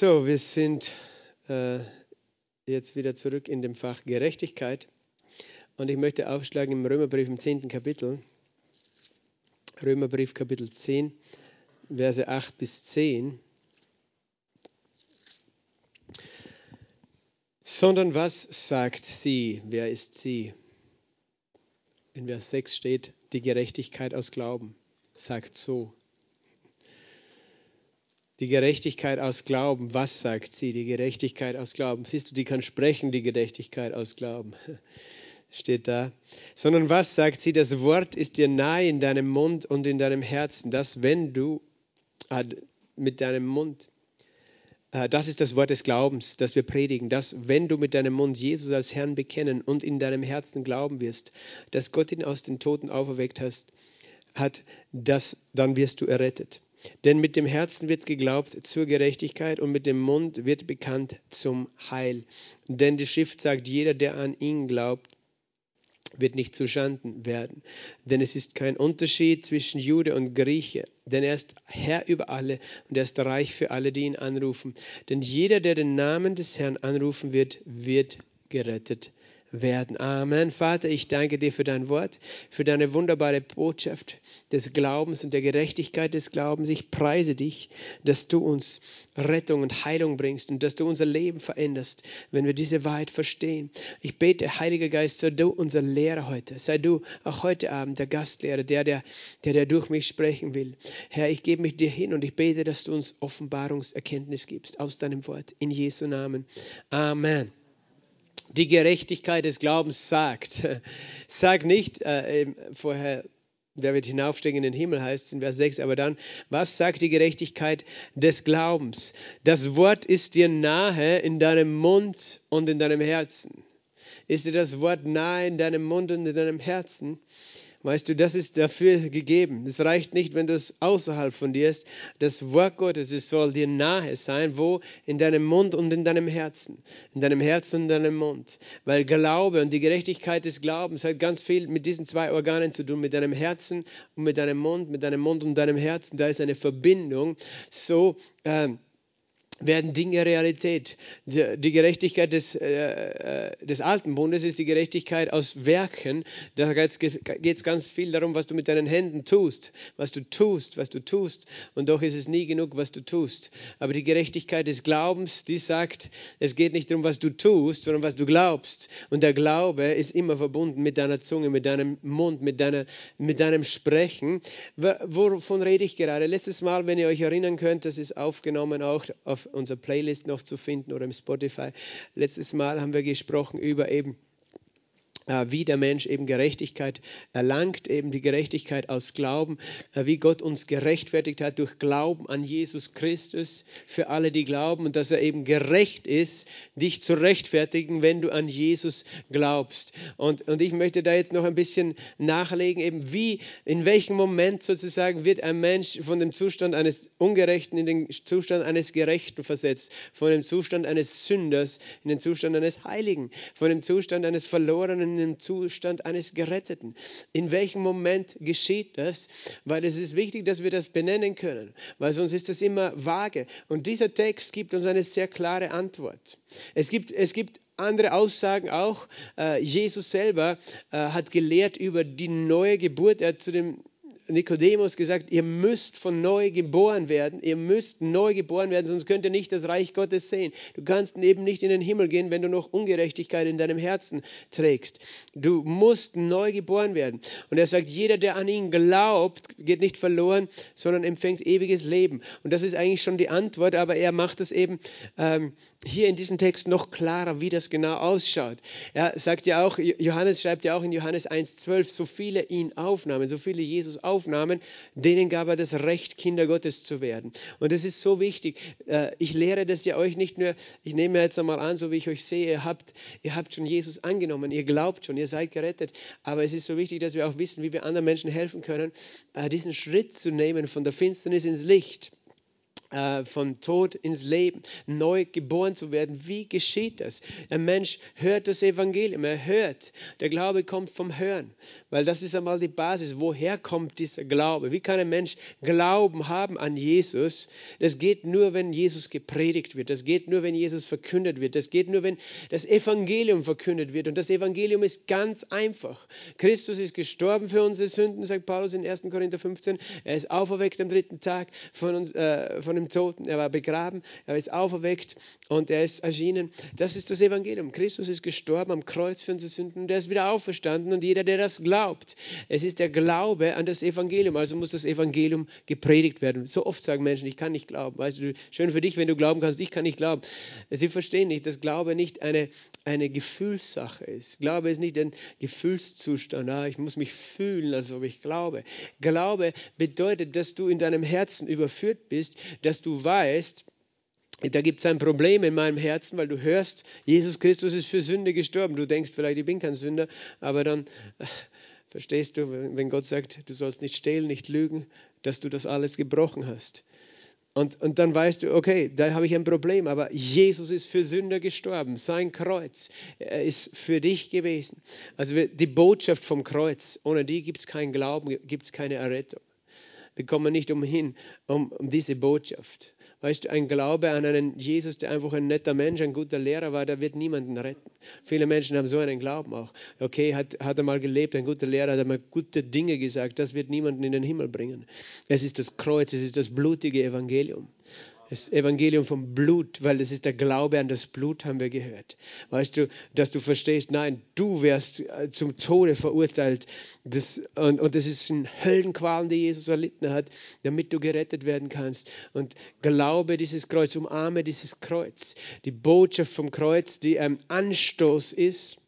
So, wir sind äh, jetzt wieder zurück in dem Fach Gerechtigkeit. Und ich möchte aufschlagen im Römerbrief im 10. Kapitel. Römerbrief Kapitel 10, Verse 8 bis 10. Sondern was sagt sie? Wer ist sie? In Vers 6 steht, die Gerechtigkeit aus Glauben sagt so. Die Gerechtigkeit aus Glauben, was sagt sie? Die Gerechtigkeit aus Glauben. Siehst du, die kann sprechen, die Gerechtigkeit aus Glauben. Steht da. Sondern was sagt sie? Das Wort ist dir nahe in deinem Mund und in deinem Herzen, dass wenn du äh, mit deinem Mund, äh, das ist das Wort des Glaubens, das wir predigen, dass wenn du mit deinem Mund Jesus als Herrn bekennen und in deinem Herzen glauben wirst, dass Gott ihn aus den Toten auferweckt hast, hat, das, dann wirst du errettet. Denn mit dem Herzen wird geglaubt zur Gerechtigkeit und mit dem Mund wird bekannt zum Heil. Denn die Schrift sagt, jeder, der an ihn glaubt, wird nicht zu Schanden werden. Denn es ist kein Unterschied zwischen Jude und Grieche, denn er ist Herr über alle und er ist reich für alle, die ihn anrufen. Denn jeder, der den Namen des Herrn anrufen wird, wird gerettet werden. Amen. Vater, ich danke dir für dein Wort, für deine wunderbare Botschaft des Glaubens und der Gerechtigkeit des Glaubens. Ich preise dich, dass du uns Rettung und Heilung bringst und dass du unser Leben veränderst, wenn wir diese Wahrheit verstehen. Ich bete, Heiliger Geist, sei du unser Lehrer heute. Sei du auch heute Abend der Gastlehrer, der, der, der, der durch mich sprechen will. Herr, ich gebe mich dir hin und ich bete, dass du uns Offenbarungserkenntnis gibst aus deinem Wort. In Jesu Namen. Amen die Gerechtigkeit des Glaubens sagt. Sag nicht äh, vorher, der wird hinaufsteigen in den Himmel, heißt es in Vers 6, aber dann, was sagt die Gerechtigkeit des Glaubens? Das Wort ist dir nahe in deinem Mund und in deinem Herzen. Ist dir das Wort nahe in deinem Mund und in deinem Herzen? Weißt du, das ist dafür gegeben. Es reicht nicht, wenn du es außerhalb von dir ist. Das Wort Gottes, es soll dir nahe sein. Wo? In deinem Mund und in deinem Herzen. In deinem Herzen und in deinem Mund. Weil Glaube und die Gerechtigkeit des Glaubens hat ganz viel mit diesen zwei Organen zu tun. Mit deinem Herzen und mit deinem Mund, mit deinem Mund und deinem Herzen. Da ist eine Verbindung. So, ähm, werden Dinge Realität. Die Gerechtigkeit des, äh, äh, des alten Bundes ist die Gerechtigkeit aus Werken. Da geht es ganz viel darum, was du mit deinen Händen tust, was du tust, was du tust. Und doch ist es nie genug, was du tust. Aber die Gerechtigkeit des Glaubens, die sagt, es geht nicht darum, was du tust, sondern was du glaubst. Und der Glaube ist immer verbunden mit deiner Zunge, mit deinem Mund, mit, deiner, mit deinem Sprechen. Wovon rede ich gerade? Letztes Mal, wenn ihr euch erinnern könnt, das ist aufgenommen auch auf unserer Playlist noch zu finden oder im Spotify. Letztes Mal haben wir gesprochen über eben wie der Mensch eben Gerechtigkeit erlangt, eben die Gerechtigkeit aus Glauben, äh, wie Gott uns gerechtfertigt hat durch Glauben an Jesus Christus für alle, die glauben und dass er eben gerecht ist, dich zu rechtfertigen, wenn du an Jesus glaubst. Und, und ich möchte da jetzt noch ein bisschen nachlegen, eben wie, in welchem Moment sozusagen wird ein Mensch von dem Zustand eines Ungerechten in den Zustand eines Gerechten versetzt, von dem Zustand eines Sünders in den Zustand eines Heiligen, von dem Zustand eines Verlorenen dem Zustand eines Geretteten. In welchem Moment geschieht das? Weil es ist wichtig, dass wir das benennen können, weil sonst ist das immer vage. Und dieser Text gibt uns eine sehr klare Antwort. Es gibt, es gibt andere Aussagen auch. Äh, Jesus selber äh, hat gelehrt über die neue Geburt. Er hat zu dem Nikodemus gesagt, ihr müsst von neu geboren werden, ihr müsst neu geboren werden, sonst könnt ihr nicht das Reich Gottes sehen. Du kannst eben nicht in den Himmel gehen, wenn du noch Ungerechtigkeit in deinem Herzen trägst. Du musst neu geboren werden. Und er sagt, jeder, der an ihn glaubt, geht nicht verloren, sondern empfängt ewiges Leben. Und das ist eigentlich schon die Antwort, aber er macht es eben ähm, hier in diesem Text noch klarer, wie das genau ausschaut. Er sagt ja auch, Johannes schreibt ja auch in Johannes 1,12, so viele ihn aufnahmen, so viele Jesus aufnahmen, aufnahmen, denen gab er das Recht, Kinder Gottes zu werden. Und das ist so wichtig. Äh, ich lehre das ja euch nicht nur, ich nehme jetzt einmal an, so wie ich euch sehe, ihr habt, ihr habt schon Jesus angenommen, ihr glaubt schon, ihr seid gerettet. Aber es ist so wichtig, dass wir auch wissen, wie wir anderen Menschen helfen können, äh, diesen Schritt zu nehmen von der Finsternis ins Licht äh, von Tod ins Leben, neu geboren zu werden. Wie geschieht das? Ein Mensch hört das Evangelium, er hört. Der Glaube kommt vom Hören, weil das ist einmal die Basis. Woher kommt dieser Glaube? Wie kann ein Mensch Glauben haben an Jesus? Das geht nur, wenn Jesus gepredigt wird. Das geht nur, wenn Jesus verkündet wird. Das geht nur, wenn das Evangelium verkündet wird. Und das Evangelium ist ganz einfach. Christus ist gestorben für unsere Sünden, sagt Paulus in 1. Korinther 15. Er ist auferweckt am dritten Tag von uns. Äh, von dem Toten, er war begraben, er ist auferweckt und er ist erschienen. Das ist das Evangelium. Christus ist gestorben am Kreuz für unsere Sünden und er ist wieder auferstanden und jeder, der das glaubt, es ist der Glaube an das Evangelium. Also muss das Evangelium gepredigt werden. So oft sagen Menschen, ich kann nicht glauben. Weißt du, schön für dich, wenn du glauben kannst, ich kann nicht glauben. Sie verstehen nicht, dass Glaube nicht eine, eine Gefühlssache ist. Glaube ist nicht ein Gefühlszustand. Ah, ich muss mich fühlen, als ob ich glaube. Glaube bedeutet, dass du in deinem Herzen überführt bist, dass du weißt, da gibt es ein Problem in meinem Herzen, weil du hörst, Jesus Christus ist für Sünde gestorben. Du denkst vielleicht, ich bin kein Sünder, aber dann äh, verstehst du, wenn Gott sagt, du sollst nicht stehlen, nicht lügen, dass du das alles gebrochen hast. Und, und dann weißt du, okay, da habe ich ein Problem, aber Jesus ist für Sünder gestorben. Sein Kreuz ist für dich gewesen. Also die Botschaft vom Kreuz, ohne die gibt es keinen Glauben, gibt es keine Errettung. Wir kommen nicht umhin, um, um diese Botschaft. Weißt du, ein Glaube an einen Jesus, der einfach ein netter Mensch, ein guter Lehrer war, der wird niemanden retten. Viele Menschen haben so einen Glauben auch. Okay, hat, hat er mal gelebt, ein guter Lehrer, hat er mal gute Dinge gesagt, das wird niemanden in den Himmel bringen. Es ist das Kreuz, es ist das blutige Evangelium das Evangelium vom Blut, weil das ist der Glaube an das Blut, haben wir gehört. Weißt du, dass du verstehst, nein, du wirst äh, zum Tode verurteilt. Das, und, und das ist ein Höllenqualen, die Jesus erlitten hat, damit du gerettet werden kannst. Und glaube dieses Kreuz, umarme dieses Kreuz. Die Botschaft vom Kreuz, die ein Anstoß ist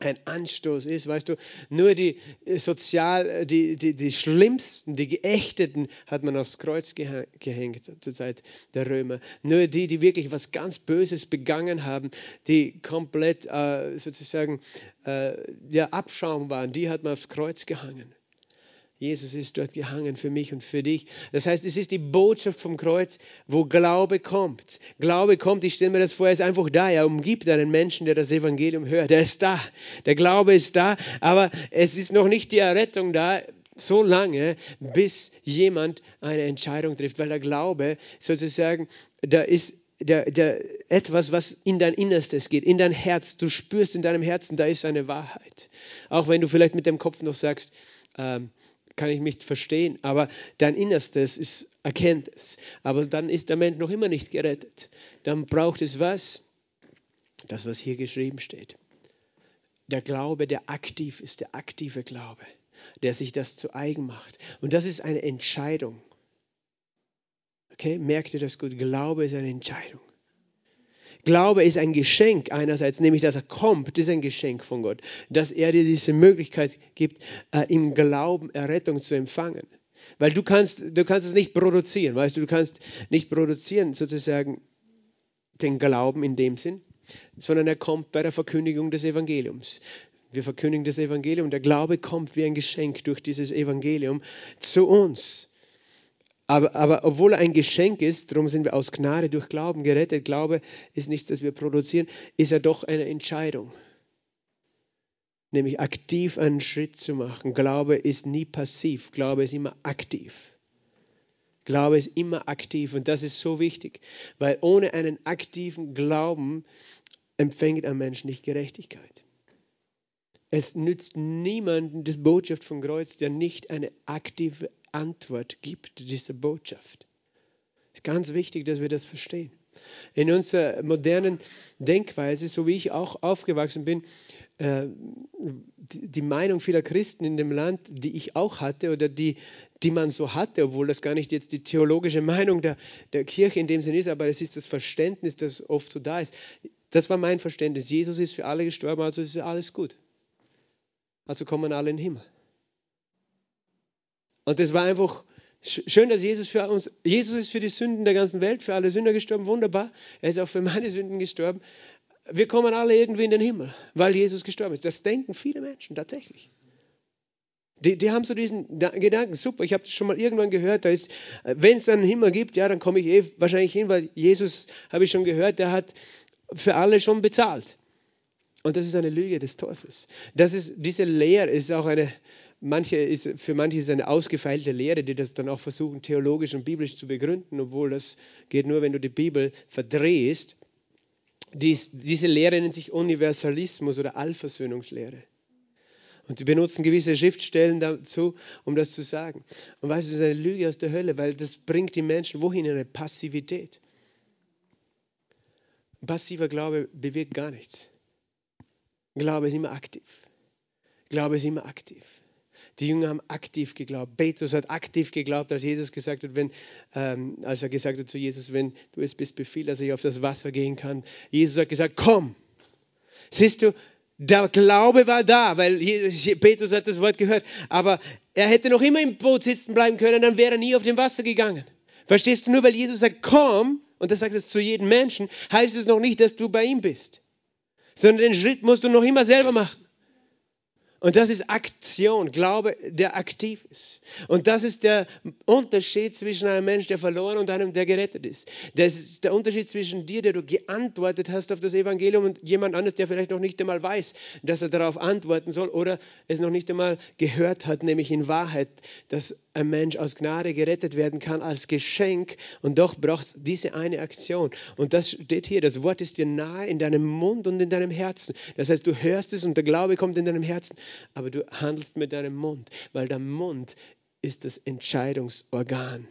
ein Anstoß ist. Weißt du, nur die äh, sozial, äh, die, die, die schlimmsten, die Geächteten hat man aufs Kreuz gehängt zur Zeit der Römer. Nur die, die wirklich was ganz Böses begangen haben, die komplett äh, sozusagen äh, ja, Abschaum waren, die hat man aufs Kreuz gehangen. Jesus ist dort gehangen für mich und für dich. Das heißt, es ist die Botschaft vom Kreuz, wo Glaube kommt. Glaube kommt, ich stelle mir das vor, er ist einfach da. Er umgibt einen Menschen, der das Evangelium hört. Er ist da. Der Glaube ist da, aber es ist noch nicht die Errettung da so lange, bis jemand eine Entscheidung trifft, weil der Glaube sozusagen, da ist der, der, etwas, was in dein Innerstes geht, in dein Herz. Du spürst in deinem Herzen, da ist eine Wahrheit. Auch wenn du vielleicht mit dem Kopf noch sagst, ähm, kann ich mich verstehen, aber dein Innerstes ist, erkennt es. Aber dann ist der Mensch noch immer nicht gerettet. Dann braucht es was? Das, was hier geschrieben steht. Der Glaube, der aktiv ist, der aktive Glaube, der sich das zu eigen macht. Und das ist eine Entscheidung. Okay, merkt ihr das gut? Glaube ist eine Entscheidung. Glaube ist ein Geschenk einerseits, nämlich dass er kommt, ist ein Geschenk von Gott, dass er dir diese Möglichkeit gibt, äh, im Glauben Errettung zu empfangen. Weil du kannst, du kannst es nicht produzieren, weißt du, du kannst nicht produzieren sozusagen den Glauben in dem Sinn, sondern er kommt bei der Verkündigung des Evangeliums. Wir verkündigen das Evangelium, der Glaube kommt wie ein Geschenk durch dieses Evangelium zu uns. Aber, aber obwohl er ein Geschenk ist, darum sind wir aus Gnade durch Glauben gerettet. Glaube ist nichts, das wir produzieren, ist er doch eine Entscheidung. Nämlich aktiv einen Schritt zu machen. Glaube ist nie passiv, Glaube ist immer aktiv. Glaube ist immer aktiv und das ist so wichtig, weil ohne einen aktiven Glauben empfängt ein Mensch nicht Gerechtigkeit. Es nützt niemanden das Botschaft vom Kreuz, der nicht eine aktive Antwort gibt, diese Botschaft. Es ist ganz wichtig, dass wir das verstehen. In unserer modernen Denkweise, so wie ich auch aufgewachsen bin, äh, die Meinung vieler Christen in dem Land, die ich auch hatte oder die, die man so hatte, obwohl das gar nicht jetzt die theologische Meinung der, der Kirche in dem Sinne ist, aber es ist das Verständnis, das oft so da ist. Das war mein Verständnis. Jesus ist für alle gestorben, also ist alles gut. Also kommen alle in den Himmel. Und das war einfach schön, dass Jesus für uns, Jesus ist für die Sünden der ganzen Welt, für alle Sünder gestorben, wunderbar. Er ist auch für meine Sünden gestorben. Wir kommen alle irgendwie in den Himmel, weil Jesus gestorben ist. Das denken viele Menschen tatsächlich. Die, die haben so diesen Gedanken, super, ich habe das schon mal irgendwann gehört, wenn es einen Himmel gibt, ja, dann komme ich eh wahrscheinlich hin, weil Jesus, habe ich schon gehört, der hat für alle schon bezahlt. Und das ist eine Lüge des Teufels. Das ist, diese Lehre ist auch eine, manche ist, für manche ist es eine ausgefeilte Lehre, die das dann auch versuchen, theologisch und biblisch zu begründen, obwohl das geht nur, wenn du die Bibel verdrehst. Dies, diese Lehre nennt sich Universalismus oder Allversöhnungslehre. Und sie benutzen gewisse Schriftstellen dazu, um das zu sagen. Und weißt du, das ist eine Lüge aus der Hölle, weil das bringt die Menschen wohin? In eine Passivität. Passiver Glaube bewirkt gar nichts. Glaube ist immer aktiv. Glaube ist immer aktiv. Die Jünger haben aktiv geglaubt. Petrus hat aktiv geglaubt, als Jesus gesagt hat, wenn, ähm, als er gesagt hat zu Jesus, wenn du es bist, befiehl, dass ich auf das Wasser gehen kann. Jesus hat gesagt, komm. Siehst du, der Glaube war da, weil Petrus hat das Wort gehört. Aber er hätte noch immer im Boot sitzen bleiben können, dann wäre er nie auf dem Wasser gegangen. Verstehst du? Nur weil Jesus sagt, komm, und das sagt es zu jedem Menschen, heißt es noch nicht, dass du bei ihm bist. Sondern den Schritt musst du noch immer selber machen. Und das ist Aktion, Glaube, der aktiv ist. Und das ist der Unterschied zwischen einem Menschen, der verloren und einem, der gerettet ist. Das ist der Unterschied zwischen dir, der du geantwortet hast auf das Evangelium und jemand anderes, der vielleicht noch nicht einmal weiß, dass er darauf antworten soll oder es noch nicht einmal gehört hat, nämlich in Wahrheit, dass ein Mensch aus Gnade gerettet werden kann als Geschenk und doch braucht es diese eine Aktion. Und das steht hier, das Wort ist dir nahe in deinem Mund und in deinem Herzen. Das heißt, du hörst es und der Glaube kommt in deinem Herzen, aber du handelst mit deinem Mund, weil der Mund ist das Entscheidungsorgan.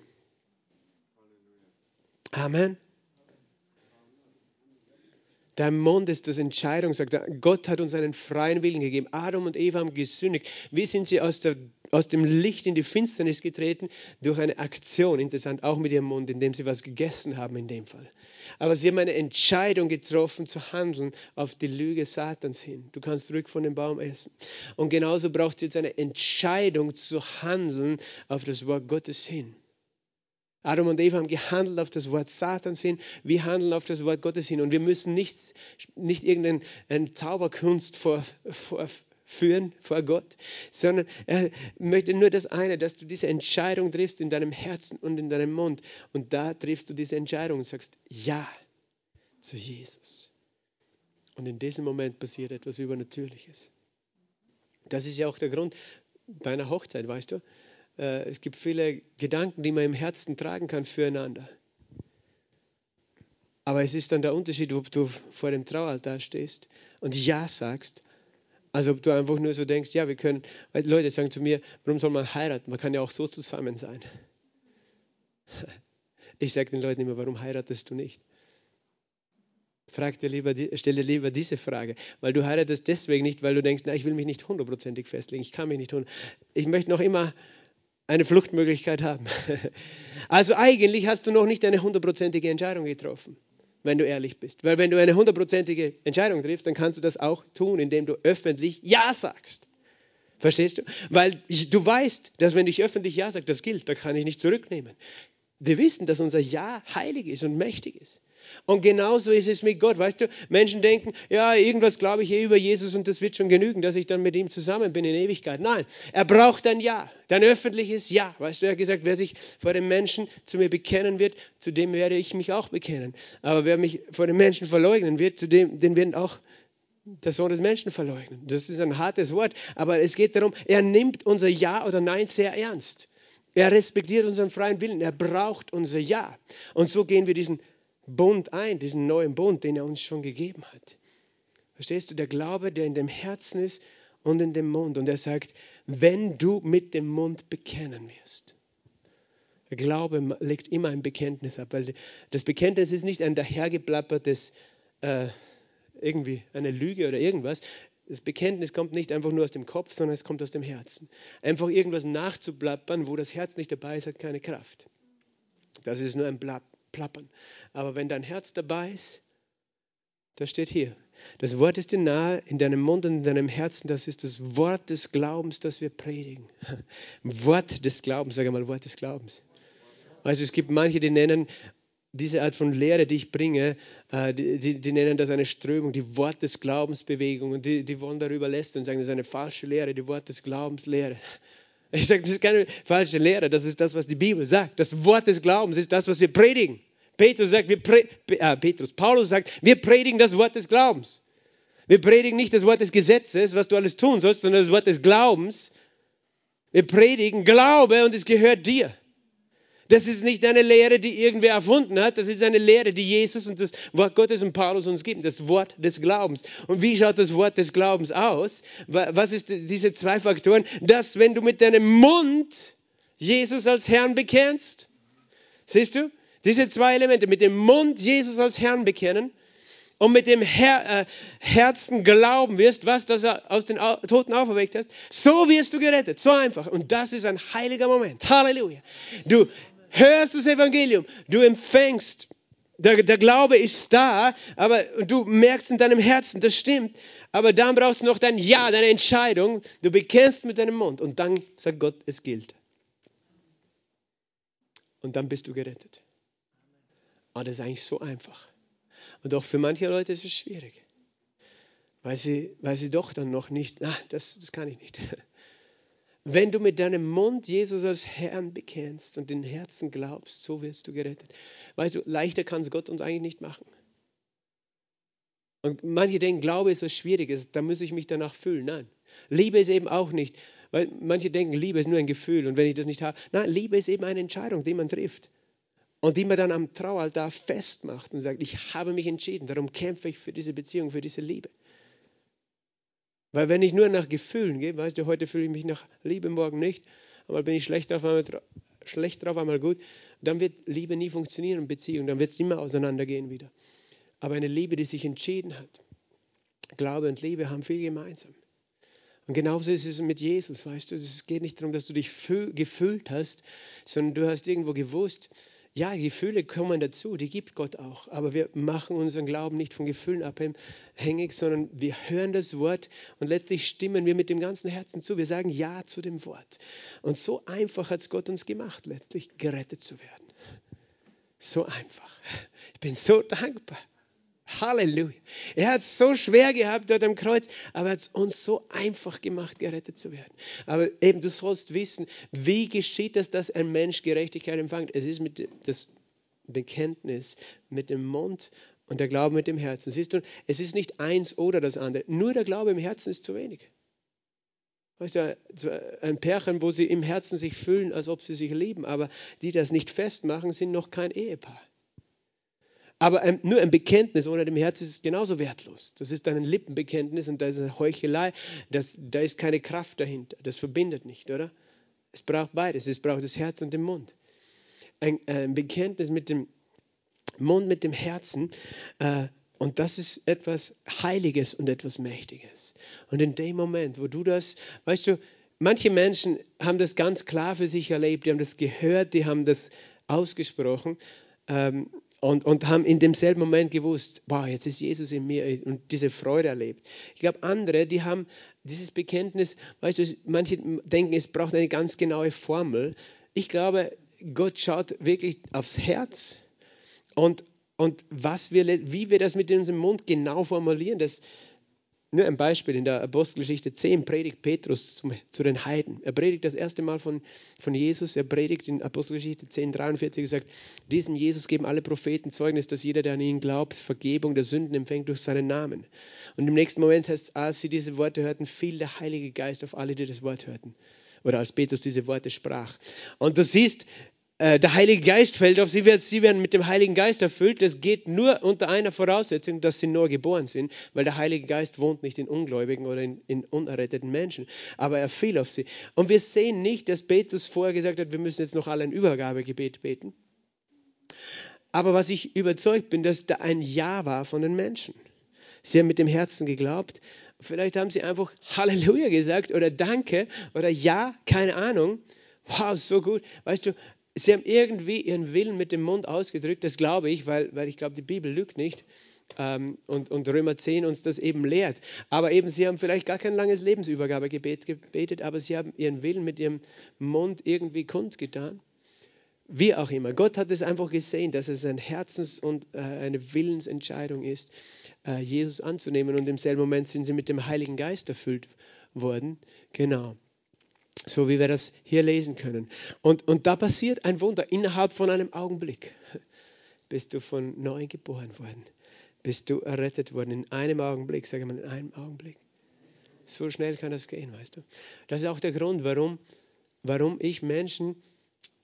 Amen. Dein Mund ist das Entscheidung, sagt er. Gott hat uns einen freien Willen gegeben. Adam und Eva haben gesündigt. Wie sind sie aus, der, aus dem Licht in die Finsternis getreten? Durch eine Aktion, interessant, auch mit ihrem Mund, indem sie was gegessen haben in dem Fall. Aber sie haben eine Entscheidung getroffen zu handeln auf die Lüge Satans hin. Du kannst ruhig von dem Baum essen. Und genauso braucht es jetzt eine Entscheidung zu handeln auf das Wort Gottes hin. Adam und Eva haben gehandelt auf das Wort Satans hin, wir handeln auf das Wort Gottes hin. Und wir müssen nicht, nicht irgendeine Zauberkunst vorführen vor Gott, sondern er möchte nur das eine, dass du diese Entscheidung triffst in deinem Herzen und in deinem Mund. Und da triffst du diese Entscheidung und sagst Ja zu Jesus. Und in diesem Moment passiert etwas Übernatürliches. Das ist ja auch der Grund deiner Hochzeit, weißt du? Äh, es gibt viele Gedanken, die man im Herzen tragen kann füreinander. Aber es ist dann der Unterschied, ob du vor dem Traualtar stehst und Ja sagst, als ob du einfach nur so denkst, ja, wir können, weil Leute sagen zu mir, warum soll man heiraten? Man kann ja auch so zusammen sein. Ich sage den Leuten immer, warum heiratest du nicht? Frag dir lieber, stell dir lieber diese Frage, weil du heiratest deswegen nicht, weil du denkst, na, ich will mich nicht hundertprozentig festlegen, ich kann mich nicht hundertprozentig. Ich möchte noch immer eine Fluchtmöglichkeit haben. Also eigentlich hast du noch nicht eine hundertprozentige Entscheidung getroffen, wenn du ehrlich bist. Weil wenn du eine hundertprozentige Entscheidung triffst, dann kannst du das auch tun, indem du öffentlich Ja sagst. Verstehst du? Weil du weißt, dass wenn ich öffentlich Ja sage, das gilt, da kann ich nicht zurücknehmen. Wir wissen, dass unser Ja heilig ist und mächtig ist. Und genauso ist es mit Gott. Weißt du, Menschen denken, ja, irgendwas glaube ich eh über Jesus und das wird schon genügen, dass ich dann mit ihm zusammen bin in Ewigkeit. Nein, er braucht ein Ja, dein öffentliches Ja. Weißt du, er hat gesagt, wer sich vor den Menschen zu mir bekennen wird, zu dem werde ich mich auch bekennen. Aber wer mich vor den Menschen verleugnen wird, zu dem, den werden auch der Sohn des Menschen verleugnen. Das ist ein hartes Wort, aber es geht darum, er nimmt unser Ja oder Nein sehr ernst. Er respektiert unseren freien Willen. Er braucht unser Ja. Und so gehen wir diesen Bund ein, diesen neuen Bund, den er uns schon gegeben hat. Verstehst du, der Glaube, der in dem Herzen ist und in dem Mund. Und er sagt, wenn du mit dem Mund bekennen wirst. Der Glaube legt immer ein Bekenntnis ab, weil das Bekenntnis ist nicht ein dahergeplappertes, äh, irgendwie eine Lüge oder irgendwas. Das Bekenntnis kommt nicht einfach nur aus dem Kopf, sondern es kommt aus dem Herzen. Einfach irgendwas nachzuplappern, wo das Herz nicht dabei ist, hat keine Kraft. Das ist nur ein Blapp plappern. Aber wenn dein Herz dabei ist, das steht hier. Das Wort ist dir nahe, in deinem Mund und in deinem Herzen. Das ist das Wort des Glaubens, das wir predigen. Wort des Glaubens, sage mal Wort des Glaubens. Also es gibt manche, die nennen diese Art von Lehre, die ich bringe, äh, die, die, die, nennen das eine Strömung, die Wort des Glaubens Bewegung und die, die wollen darüber lästern und sagen, das ist eine falsche Lehre, die Wort des Glaubens Lehre. Ich sage, das ist keine falsche Lehre, das ist das, was die Bibel sagt. Das Wort des Glaubens ist das, was wir predigen. Petrus sagt, wir pre äh, Petrus, Paulus sagt, wir predigen das Wort des Glaubens. Wir predigen nicht das Wort des Gesetzes, was du alles tun sollst, sondern das Wort des Glaubens. Wir predigen Glaube und es gehört dir. Das ist nicht eine Lehre, die irgendwer erfunden hat. Das ist eine Lehre, die Jesus und das Wort Gottes und Paulus uns geben. Das Wort des Glaubens. Und wie schaut das Wort des Glaubens aus? Was ist diese zwei Faktoren? Dass, wenn du mit deinem Mund Jesus als Herrn bekennst, siehst du? Diese zwei Elemente, mit dem Mund Jesus als Herrn bekennen und mit dem Her äh, Herzen glauben wirst, was das aus den Toten auferweckt hast, so wirst du gerettet. So einfach. Und das ist ein heiliger Moment. Halleluja. Du hörst das Evangelium, du empfängst, der, der Glaube ist da, aber du merkst in deinem Herzen, das stimmt, aber dann brauchst du noch dein Ja, deine Entscheidung. Du bekennst mit deinem Mund und dann sagt Gott, es gilt. Und dann bist du gerettet. Aber das ist eigentlich so einfach. Und auch für manche Leute ist es schwierig, weil sie, weil sie doch dann noch nicht, na, das, das kann ich nicht. Wenn du mit deinem Mund Jesus als Herrn bekennst und den Herzen glaubst, so wirst du gerettet. Weißt du, leichter kann es Gott uns eigentlich nicht machen. Und manche denken, Glaube ist was Schwieriges, da muss ich mich danach fühlen. Nein, Liebe ist eben auch nicht, weil manche denken, Liebe ist nur ein Gefühl und wenn ich das nicht habe, nein, Liebe ist eben eine Entscheidung, die man trifft und die man dann am Traualtar festmacht und sagt, ich habe mich entschieden, darum kämpfe ich für diese Beziehung, für diese Liebe. Weil wenn ich nur nach Gefühlen gehe, weißt du, heute fühle ich mich nach Liebe, morgen nicht, einmal bin ich schlecht drauf, einmal, schlecht drauf, einmal gut, dann wird Liebe nie funktionieren Beziehung, dann wird es immer auseinandergehen wieder. Aber eine Liebe, die sich entschieden hat, Glaube und Liebe haben viel gemeinsam. Und genauso ist es mit Jesus, weißt du, es geht nicht darum, dass du dich gefühlt hast, sondern du hast irgendwo gewusst, ja, Gefühle kommen dazu, die gibt Gott auch. Aber wir machen unseren Glauben nicht von Gefühlen abhängig, sondern wir hören das Wort und letztlich stimmen wir mit dem ganzen Herzen zu. Wir sagen Ja zu dem Wort. Und so einfach hat es Gott uns gemacht, letztlich gerettet zu werden. So einfach. Ich bin so dankbar. Halleluja. Er hat es so schwer gehabt dort am Kreuz, aber er hat es uns so einfach gemacht, gerettet zu werden. Aber eben, du sollst wissen, wie geschieht das, dass ein Mensch Gerechtigkeit empfängt? Es ist mit das Bekenntnis mit dem Mund und der Glaube mit dem Herzen. Siehst du, es ist nicht eins oder das andere. Nur der Glaube im Herzen ist zu wenig. Weißt du, ein Pärchen, wo sie im Herzen sich fühlen, als ob sie sich lieben, aber die das nicht festmachen, sind noch kein Ehepaar. Aber ein, nur ein Bekenntnis ohne dem Herz ist genauso wertlos. Das ist ein Lippenbekenntnis und da ist eine Heuchelei. Das, da ist keine Kraft dahinter. Das verbindet nicht, oder? Es braucht beides. Es braucht das Herz und den Mund. Ein, ein Bekenntnis mit dem Mund, mit dem Herzen. Äh, und das ist etwas Heiliges und etwas Mächtiges. Und in dem Moment, wo du das, weißt du, manche Menschen haben das ganz klar für sich erlebt, die haben das gehört, die haben das ausgesprochen. Ähm, und, und haben in demselben Moment gewusst, wow, jetzt ist Jesus in mir und diese Freude erlebt. Ich glaube, andere, die haben dieses Bekenntnis, weißt du, manche denken, es braucht eine ganz genaue Formel. Ich glaube, Gott schaut wirklich aufs Herz und, und was wir, wie wir das mit unserem Mund genau formulieren, das, nur ein Beispiel, in der Apostelgeschichte 10 predigt Petrus zum, zu den Heiden. Er predigt das erste Mal von, von Jesus. Er predigt in Apostelgeschichte 10, 43 gesagt, diesem Jesus geben alle Propheten Zeugnis, dass jeder, der an ihn glaubt, Vergebung der Sünden empfängt durch seinen Namen. Und im nächsten Moment heißt es, als sie diese Worte hörten, fiel der Heilige Geist auf alle, die das Wort hörten. Oder als Petrus diese Worte sprach. Und du siehst, äh, der Heilige Geist fällt auf sie, sie werden mit dem Heiligen Geist erfüllt. Das geht nur unter einer Voraussetzung, dass sie neu geboren sind, weil der Heilige Geist wohnt nicht in Ungläubigen oder in, in unerretteten Menschen, aber er fiel auf sie. Und wir sehen nicht, dass Petrus vorher gesagt hat, wir müssen jetzt noch alle ein Übergabegebet beten. Aber was ich überzeugt bin, dass da ein Ja war von den Menschen. Sie haben mit dem Herzen geglaubt. Vielleicht haben sie einfach Halleluja gesagt oder Danke oder Ja, keine Ahnung. Wow, so gut. Weißt du, sie haben irgendwie ihren Willen mit dem Mund ausgedrückt, das glaube ich, weil, weil ich glaube, die Bibel lügt nicht. Ähm, und, und Römer 10 uns das eben lehrt. Aber eben, sie haben vielleicht gar kein langes Lebensübergabegebet gebetet, aber sie haben ihren Willen mit ihrem Mund irgendwie kundgetan. Wie auch immer. Gott hat es einfach gesehen, dass es ein Herzens- und äh, eine Willensentscheidung ist, äh, Jesus anzunehmen. Und im selben Moment sind sie mit dem Heiligen Geist erfüllt worden. Genau. So wie wir das hier lesen können. Und, und da passiert ein Wunder. Innerhalb von einem Augenblick bist du von neu geboren worden. Bist du errettet worden. In einem Augenblick, sage mal, in einem Augenblick. So schnell kann das gehen, weißt du. Das ist auch der Grund, warum, warum ich Menschen,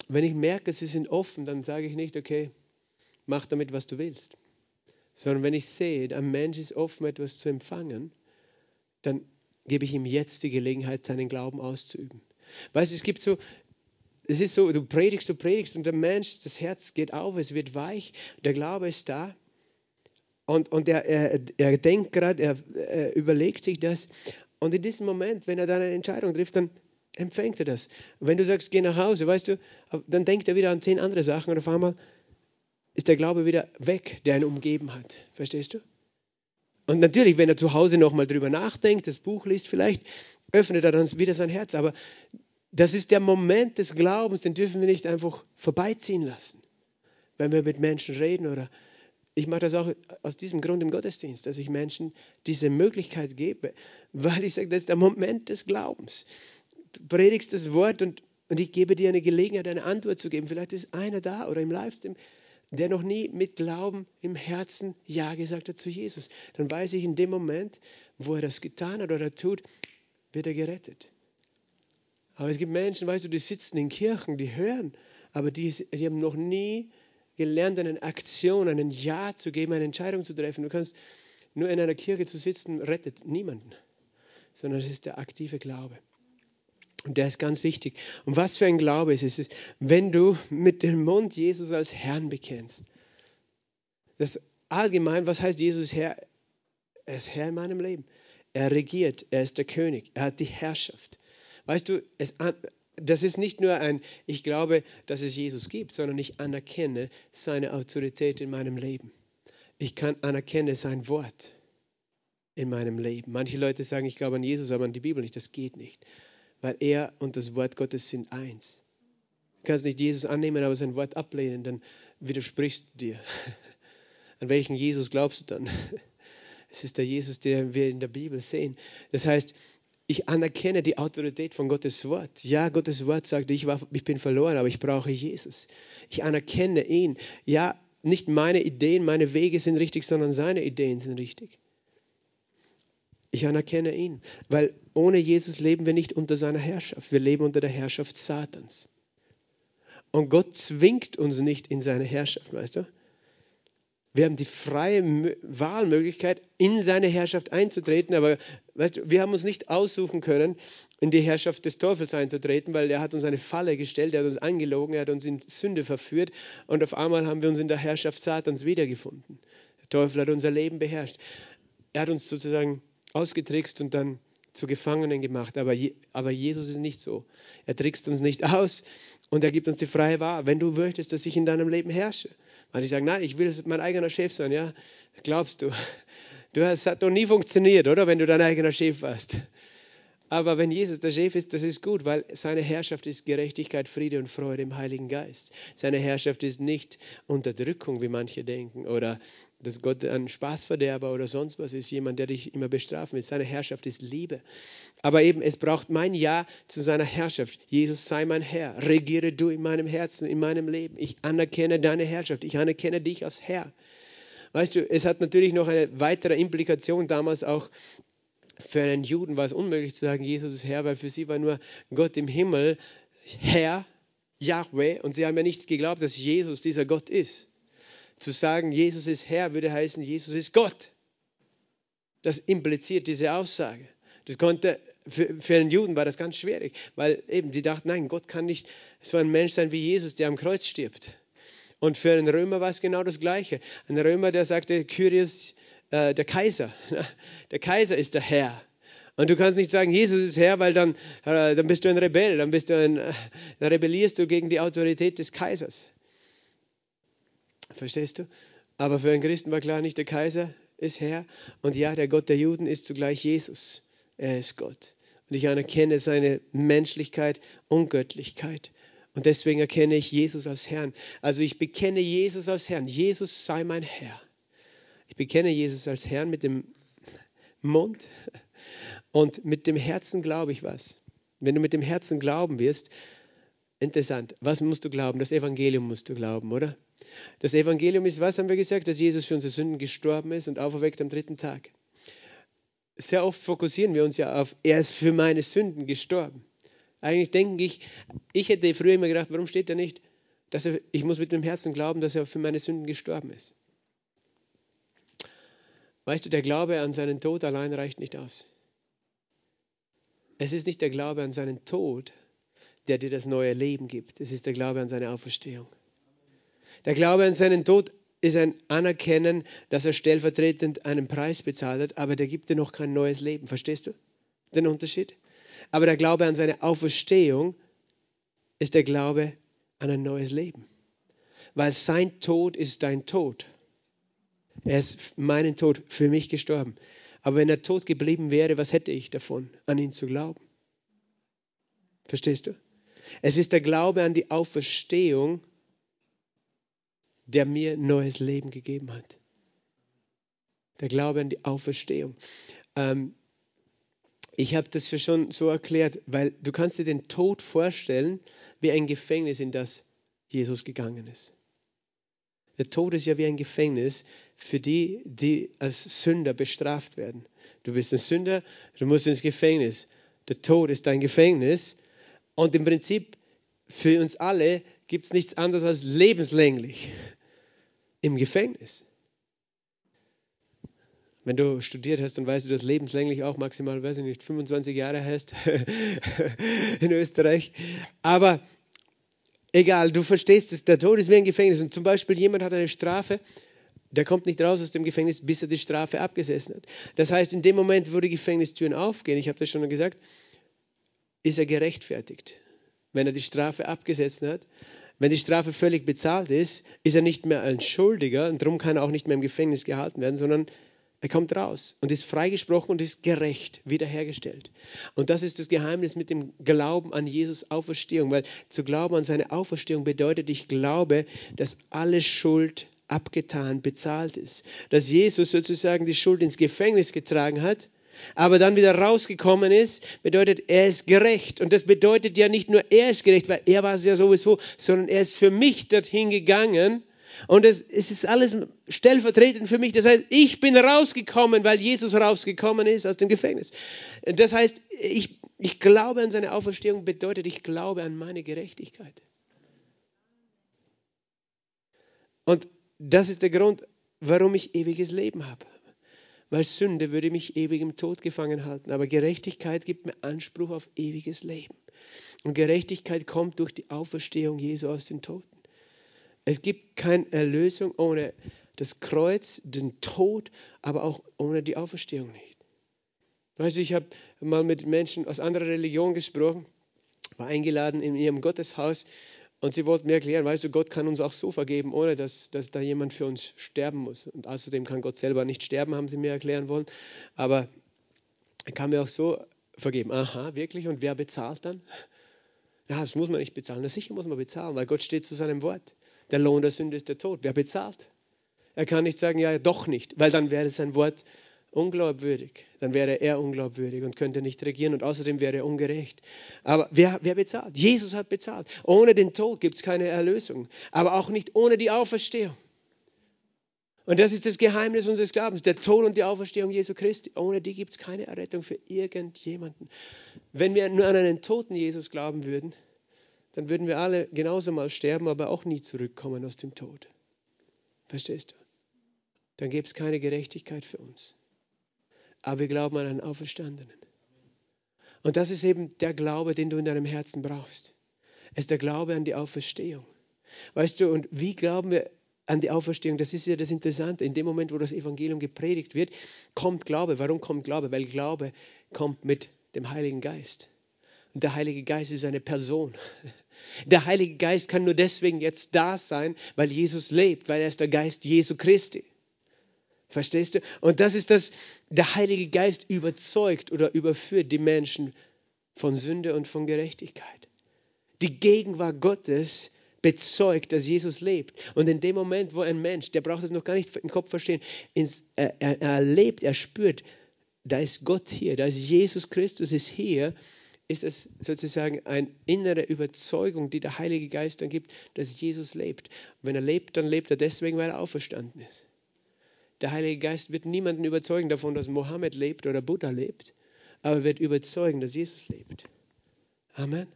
wenn ich merke, sie sind offen, dann sage ich nicht, okay, mach damit, was du willst. Sondern wenn ich sehe, ein Mensch ist offen, etwas zu empfangen, dann gebe ich ihm jetzt die Gelegenheit, seinen Glauben auszuüben. Weißt du, es gibt so, es ist so, du predigst, du predigst und der Mensch, das Herz geht auf, es wird weich, der Glaube ist da. Und, und er, er, er denkt gerade, er, er überlegt sich das. Und in diesem Moment, wenn er dann eine Entscheidung trifft, dann empfängt er das. Wenn du sagst, geh nach Hause, weißt du, dann denkt er wieder an zehn andere Sachen und auf einmal ist der Glaube wieder weg, der ihn umgeben hat. Verstehst du? Und natürlich, wenn er zu Hause nochmal drüber nachdenkt, das Buch liest vielleicht, öffnet er dann wieder sein Herz. Aber das ist der Moment des Glaubens, den dürfen wir nicht einfach vorbeiziehen lassen. Wenn wir mit Menschen reden oder ich mache das auch aus diesem Grund im Gottesdienst, dass ich Menschen diese Möglichkeit gebe, weil ich sage, das ist der Moment des Glaubens. Du predigst das Wort und, und ich gebe dir eine Gelegenheit, eine Antwort zu geben. Vielleicht ist einer da oder im Livestream, der noch nie mit Glauben im Herzen Ja gesagt hat zu Jesus. Dann weiß ich in dem Moment, wo er das getan hat oder tut, wird er gerettet. Aber es gibt Menschen, weißt du, die sitzen in Kirchen, die hören, aber die, die haben noch nie gelernt, eine Aktion, einen Ja zu geben, eine Entscheidung zu treffen. Du kannst nur in einer Kirche zu sitzen, rettet niemanden, sondern es ist der aktive Glaube. Und der ist ganz wichtig. Und was für ein Glaube ist es, wenn du mit dem Mund Jesus als Herrn bekennst. Das allgemein, was heißt Jesus Herr? Er ist Herr in meinem Leben. Er regiert, er ist der König, er hat die Herrschaft. Weißt du, es, das ist nicht nur ein, ich glaube, dass es Jesus gibt, sondern ich anerkenne seine Autorität in meinem Leben. Ich kann anerkenne sein Wort in meinem Leben. Manche Leute sagen, ich glaube an Jesus, aber an die Bibel nicht. Das geht nicht weil er und das Wort Gottes sind eins. Du kannst nicht Jesus annehmen, aber sein Wort ablehnen, dann widersprichst du dir. An welchen Jesus glaubst du dann? Es ist der Jesus, den wir in der Bibel sehen. Das heißt, ich anerkenne die Autorität von Gottes Wort. Ja, Gottes Wort sagt, ich, war, ich bin verloren, aber ich brauche Jesus. Ich anerkenne ihn. Ja, nicht meine Ideen, meine Wege sind richtig, sondern seine Ideen sind richtig. Ich anerkenne ihn, weil ohne Jesus leben wir nicht unter seiner Herrschaft. Wir leben unter der Herrschaft Satans. Und Gott zwingt uns nicht in seine Herrschaft, weißt du? Wir haben die freie Wahlmöglichkeit, in seine Herrschaft einzutreten, aber weißt du, wir haben uns nicht aussuchen können, in die Herrschaft des Teufels einzutreten, weil er hat uns eine Falle gestellt, er hat uns angelogen, er hat uns in Sünde verführt und auf einmal haben wir uns in der Herrschaft Satans wiedergefunden. Der Teufel hat unser Leben beherrscht. Er hat uns sozusagen ausgetrickst und dann zu Gefangenen gemacht. Aber, Je aber Jesus ist nicht so. Er trickst uns nicht aus und er gibt uns die freie Wahl. Wenn du möchtest, dass ich in deinem Leben herrsche. Weil ich sage, nein, ich will mein eigener Chef sein. Ja, glaubst du? Du hast, hat noch nie funktioniert, oder? Wenn du dein eigener Chef warst. Aber wenn Jesus der Chef ist, das ist gut, weil seine Herrschaft ist Gerechtigkeit, Friede und Freude im Heiligen Geist. Seine Herrschaft ist nicht Unterdrückung, wie manche denken, oder dass Gott ein Spaßverderber oder sonst was ist, jemand, der dich immer bestrafen will. Seine Herrschaft ist Liebe. Aber eben, es braucht mein Ja zu seiner Herrschaft. Jesus sei mein Herr. Regiere du in meinem Herzen, in meinem Leben. Ich anerkenne deine Herrschaft. Ich anerkenne dich als Herr. Weißt du, es hat natürlich noch eine weitere Implikation damals auch für einen Juden war es unmöglich zu sagen, Jesus ist Herr, weil für sie war nur Gott im Himmel Herr, Yahweh, und sie haben ja nicht geglaubt, dass Jesus dieser Gott ist. Zu sagen, Jesus ist Herr, würde heißen, Jesus ist Gott. Das impliziert diese Aussage. Das konnte, für, für einen Juden war das ganz schwierig, weil eben die dachten, nein, Gott kann nicht so ein Mensch sein wie Jesus, der am Kreuz stirbt. Und für einen Römer war es genau das Gleiche. Ein Römer, der sagte, Kyrios äh, der Kaiser. Der Kaiser ist der Herr. Und du kannst nicht sagen, Jesus ist Herr, weil dann, äh, dann bist du ein Rebell, dann, bist du ein, äh, dann rebellierst du gegen die Autorität des Kaisers. Verstehst du? Aber für einen Christen war klar, nicht der Kaiser ist Herr. Und ja, der Gott der Juden ist zugleich Jesus. Er ist Gott. Und ich anerkenne seine Menschlichkeit und Göttlichkeit. Und deswegen erkenne ich Jesus als Herrn. Also ich bekenne Jesus als Herrn. Jesus sei mein Herr. Ich bekenne Jesus als Herrn mit dem Mund und mit dem Herzen glaube ich was. wenn du mit dem Herzen glauben wirst, interessant, was musst du glauben? Das Evangelium musst du glauben, oder? Das Evangelium ist, was haben wir gesagt? Dass Jesus für unsere Sünden gestorben ist und auferweckt am dritten Tag. Sehr oft fokussieren wir uns ja auf, er ist für meine Sünden gestorben. Eigentlich denke ich, ich hätte früher immer gedacht, warum steht da nicht, dass er, ich muss mit dem Herzen glauben, dass er für meine Sünden gestorben ist. Weißt du, der Glaube an seinen Tod allein reicht nicht aus. Es ist nicht der Glaube an seinen Tod, der dir das neue Leben gibt. Es ist der Glaube an seine Auferstehung. Der Glaube an seinen Tod ist ein Anerkennen, dass er stellvertretend einen Preis bezahlt hat, aber der gibt dir noch kein neues Leben. Verstehst du den Unterschied? Aber der Glaube an seine Auferstehung ist der Glaube an ein neues Leben. Weil sein Tod ist dein Tod. Er ist meinen Tod für mich gestorben. Aber wenn er tot geblieben wäre, was hätte ich davon, an ihn zu glauben? Verstehst du? Es ist der Glaube an die Auferstehung, der mir neues Leben gegeben hat. Der Glaube an die Auferstehung. Ähm, ich habe das schon so erklärt, weil du kannst dir den Tod vorstellen wie ein Gefängnis, in das Jesus gegangen ist. Der Tod ist ja wie ein Gefängnis für die, die als Sünder bestraft werden. Du bist ein Sünder, du musst ins Gefängnis. Der Tod ist dein Gefängnis. Und im Prinzip für uns alle gibt es nichts anderes als lebenslänglich im Gefängnis. Wenn du studiert hast, dann weißt du, dass lebenslänglich auch maximal, weiß ich nicht, 25 Jahre heißt in Österreich. Aber egal, du verstehst es, der Tod ist wie ein Gefängnis. Und zum Beispiel jemand hat eine Strafe, der kommt nicht raus aus dem Gefängnis, bis er die Strafe abgesessen hat. Das heißt, in dem Moment, wo die Gefängnistüren aufgehen, ich habe das schon gesagt, ist er gerechtfertigt. Wenn er die Strafe abgesessen hat, wenn die Strafe völlig bezahlt ist, ist er nicht mehr ein Schuldiger und darum kann er auch nicht mehr im Gefängnis gehalten werden, sondern er kommt raus und ist freigesprochen und ist gerecht wiederhergestellt. Und das ist das Geheimnis mit dem Glauben an Jesus Auferstehung, weil zu glauben an seine Auferstehung bedeutet, ich glaube, dass alle Schuld abgetan, bezahlt ist. Dass Jesus sozusagen die Schuld ins Gefängnis getragen hat, aber dann wieder rausgekommen ist, bedeutet, er ist gerecht. Und das bedeutet ja nicht nur, er ist gerecht, weil er war es ja sowieso, sondern er ist für mich dorthin gegangen und es, ist alles stellvertretend für mich. Das heißt, ich bin rausgekommen, weil Jesus rausgekommen ist aus dem Gefängnis. Das heißt, ich, ich glaube an seine Auferstehung, bedeutet, ich glaube an meine Gerechtigkeit. Und das ist der Grund, warum ich ewiges Leben habe. Weil Sünde würde mich ewig im Tod gefangen halten. Aber Gerechtigkeit gibt mir Anspruch auf ewiges Leben. Und Gerechtigkeit kommt durch die Auferstehung Jesu aus den Toten. Es gibt keine Erlösung ohne das Kreuz, den Tod, aber auch ohne die Auferstehung nicht. Weißt du, ich habe mal mit Menschen aus anderer Religion gesprochen, war eingeladen in ihrem Gotteshaus und sie wollten mir erklären, weißt du, Gott kann uns auch so vergeben, ohne dass, dass da jemand für uns sterben muss. Und außerdem kann Gott selber nicht sterben, haben sie mir erklären wollen. Aber er kann mir auch so vergeben. Aha, wirklich? Und wer bezahlt dann? Ja, das muss man nicht bezahlen. Na sicher muss man bezahlen, weil Gott steht zu seinem Wort. Der Lohn der Sünde ist der Tod. Wer bezahlt? Er kann nicht sagen, ja, doch nicht, weil dann wäre sein Wort unglaubwürdig. Dann wäre er unglaubwürdig und könnte nicht regieren und außerdem wäre er ungerecht. Aber wer, wer bezahlt? Jesus hat bezahlt. Ohne den Tod gibt es keine Erlösung, aber auch nicht ohne die Auferstehung. Und das ist das Geheimnis unseres Glaubens, der Tod und die Auferstehung Jesu Christi. Ohne die gibt es keine Errettung für irgendjemanden. Wenn wir nur an einen toten Jesus glauben würden, dann würden wir alle genauso mal sterben, aber auch nie zurückkommen aus dem Tod. Verstehst du? Dann gäbe es keine Gerechtigkeit für uns. Aber wir glauben an einen Auferstandenen. Und das ist eben der Glaube, den du in deinem Herzen brauchst. Es ist der Glaube an die Auferstehung. Weißt du, und wie glauben wir an die Auferstehung? Das ist ja das Interessante. In dem Moment, wo das Evangelium gepredigt wird, kommt Glaube. Warum kommt Glaube? Weil Glaube kommt mit dem Heiligen Geist. Und der Heilige Geist ist eine Person. Der Heilige Geist kann nur deswegen jetzt da sein, weil Jesus lebt, weil er ist der Geist Jesu Christi. Verstehst du? Und das ist das, der Heilige Geist überzeugt oder überführt die Menschen von Sünde und von Gerechtigkeit. Die Gegenwart Gottes bezeugt, dass Jesus lebt. Und in dem Moment, wo ein Mensch, der braucht es noch gar nicht im Kopf verstehen, ins, er, er, er lebt, er spürt, da ist Gott hier, da ist Jesus Christus ist hier, ist es sozusagen eine innere Überzeugung, die der Heilige Geist dann gibt, dass Jesus lebt. Und wenn er lebt, dann lebt er deswegen, weil er auferstanden ist. Der Heilige Geist wird niemanden überzeugen davon, dass Mohammed lebt oder Buddha lebt, aber wird überzeugen, dass Jesus lebt. Amen.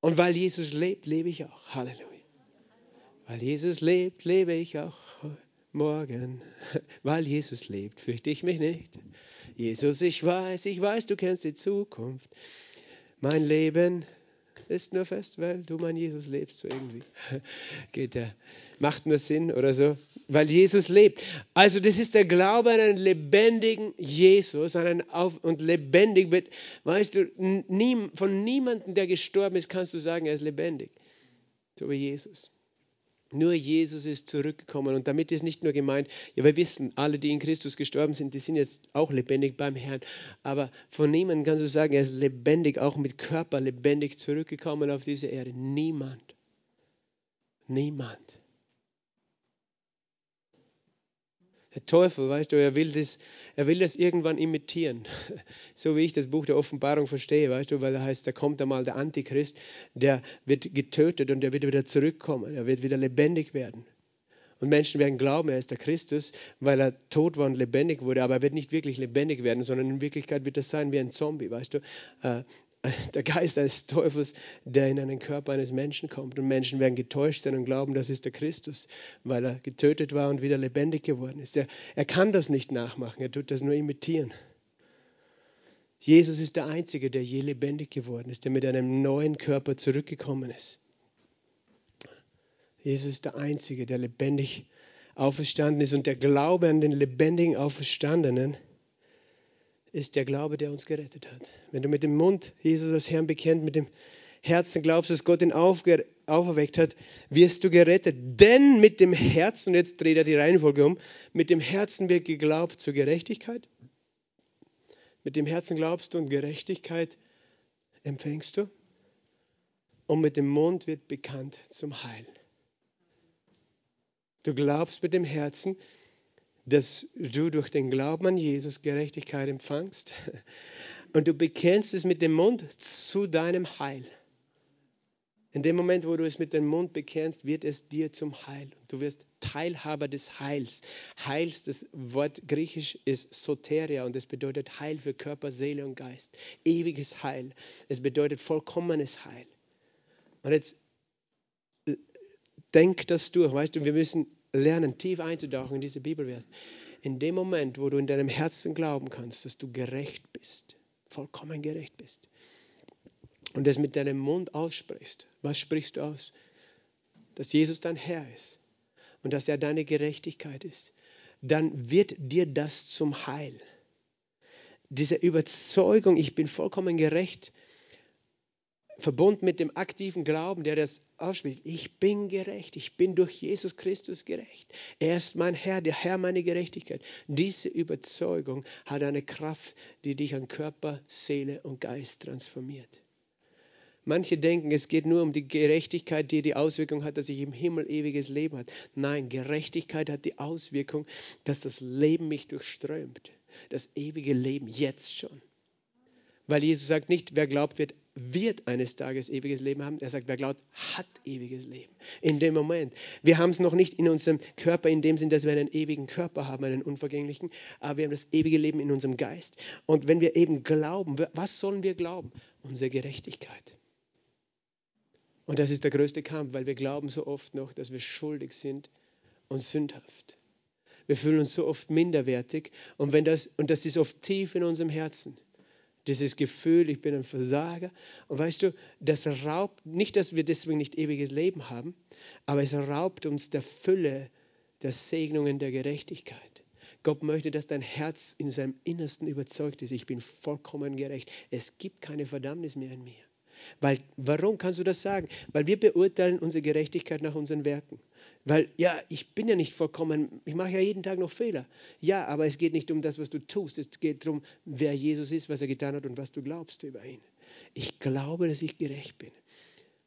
Und weil Jesus lebt, lebe ich auch. Halleluja. Weil Jesus lebt, lebe ich auch morgen. Weil Jesus lebt, fürchte ich mich nicht. Jesus, ich weiß, ich weiß, du kennst die Zukunft. Mein Leben ist nur fest, weil du mein Jesus lebst, so irgendwie. Geht der, macht nur Sinn oder so, weil Jesus lebt. Also das ist der Glaube an einen lebendigen Jesus, an einen auf und lebendig wird, weißt du, nie, von niemandem, der gestorben ist, kannst du sagen, er ist lebendig. So wie Jesus. Nur Jesus ist zurückgekommen und damit ist nicht nur gemeint, ja, wir wissen, alle, die in Christus gestorben sind, die sind jetzt auch lebendig beim Herrn. Aber von niemandem kannst du sagen, er ist lebendig, auch mit Körper lebendig zurückgekommen auf diese Erde. Niemand. Niemand. Der Teufel, weißt du, er will das, er will das irgendwann imitieren. So wie ich das Buch der Offenbarung verstehe, weißt du, weil da heißt, da kommt einmal der Antichrist, der wird getötet und der wird wieder zurückkommen, er wird wieder lebendig werden. Und Menschen werden glauben, er ist der Christus, weil er tot war und lebendig wurde, aber er wird nicht wirklich lebendig werden, sondern in Wirklichkeit wird er sein wie ein Zombie, weißt du. Der Geist eines Teufels, der in einen Körper eines Menschen kommt. Und Menschen werden getäuscht sein und glauben, das ist der Christus, weil er getötet war und wieder lebendig geworden ist. Er, er kann das nicht nachmachen, er tut das nur imitieren. Jesus ist der Einzige, der je lebendig geworden ist, der mit einem neuen Körper zurückgekommen ist. Jesus ist der Einzige, der lebendig auferstanden ist und der Glaube an den lebendigen Auferstandenen ist der Glaube, der uns gerettet hat. Wenn du mit dem Mund Jesus als Herrn bekennt, mit dem Herzen glaubst, dass Gott ihn auferweckt hat, wirst du gerettet. Denn mit dem Herzen, und jetzt dreht er die Reihenfolge um, mit dem Herzen wird geglaubt zur Gerechtigkeit. Mit dem Herzen glaubst du und Gerechtigkeit empfängst du. Und mit dem Mund wird bekannt zum Heil. Du glaubst mit dem Herzen, dass du durch den Glauben an Jesus Gerechtigkeit empfangst und du bekennst es mit dem Mund zu deinem Heil. In dem Moment, wo du es mit dem Mund bekennst, wird es dir zum Heil. Du wirst Teilhaber des Heils. Heils, das Wort griechisch ist Soteria und es bedeutet Heil für Körper, Seele und Geist. Ewiges Heil. Es bedeutet vollkommenes Heil. Und jetzt äh, denk das durch, weißt du, wir müssen lernen, tief einzutauchen in diese Bibelvers. In dem Moment, wo du in deinem Herzen glauben kannst, dass du gerecht bist, vollkommen gerecht bist, und es mit deinem Mund aussprichst, was sprichst du aus? Dass Jesus dein Herr ist und dass er deine Gerechtigkeit ist, dann wird dir das zum Heil. Diese Überzeugung, ich bin vollkommen gerecht, verbunden mit dem aktiven Glauben, der das ausspricht. Ich bin gerecht, ich bin durch Jesus Christus gerecht. Er ist mein Herr, der Herr meine Gerechtigkeit. Diese Überzeugung hat eine Kraft, die dich an Körper, Seele und Geist transformiert. Manche denken, es geht nur um die Gerechtigkeit, die die Auswirkung hat, dass ich im Himmel ewiges Leben habe. Nein, Gerechtigkeit hat die Auswirkung, dass das Leben mich durchströmt. Das ewige Leben jetzt schon. Weil Jesus sagt nicht, wer glaubt, wird, wird eines Tages ewiges Leben haben. Er sagt, wer glaubt, hat ewiges Leben. In dem Moment. Wir haben es noch nicht in unserem Körper, in dem Sinn, dass wir einen ewigen Körper haben, einen unvergänglichen, aber wir haben das ewige Leben in unserem Geist. Und wenn wir eben glauben, was sollen wir glauben? Unsere Gerechtigkeit. Und das ist der größte Kampf, weil wir glauben so oft noch, dass wir schuldig sind und sündhaft. Wir fühlen uns so oft minderwertig und, wenn das, und das ist oft tief in unserem Herzen dieses Gefühl, ich bin ein Versager. Und weißt du, das raubt, nicht, dass wir deswegen nicht ewiges Leben haben, aber es raubt uns der Fülle der Segnungen der Gerechtigkeit. Gott möchte, dass dein Herz in seinem Innersten überzeugt ist, ich bin vollkommen gerecht. Es gibt keine Verdammnis mehr in mir. Weil, warum kannst du das sagen? Weil wir beurteilen unsere Gerechtigkeit nach unseren Werken. Weil, ja, ich bin ja nicht vollkommen, ich mache ja jeden Tag noch Fehler. Ja, aber es geht nicht um das, was du tust. Es geht darum, wer Jesus ist, was er getan hat und was du glaubst über ihn. Ich glaube, dass ich gerecht bin.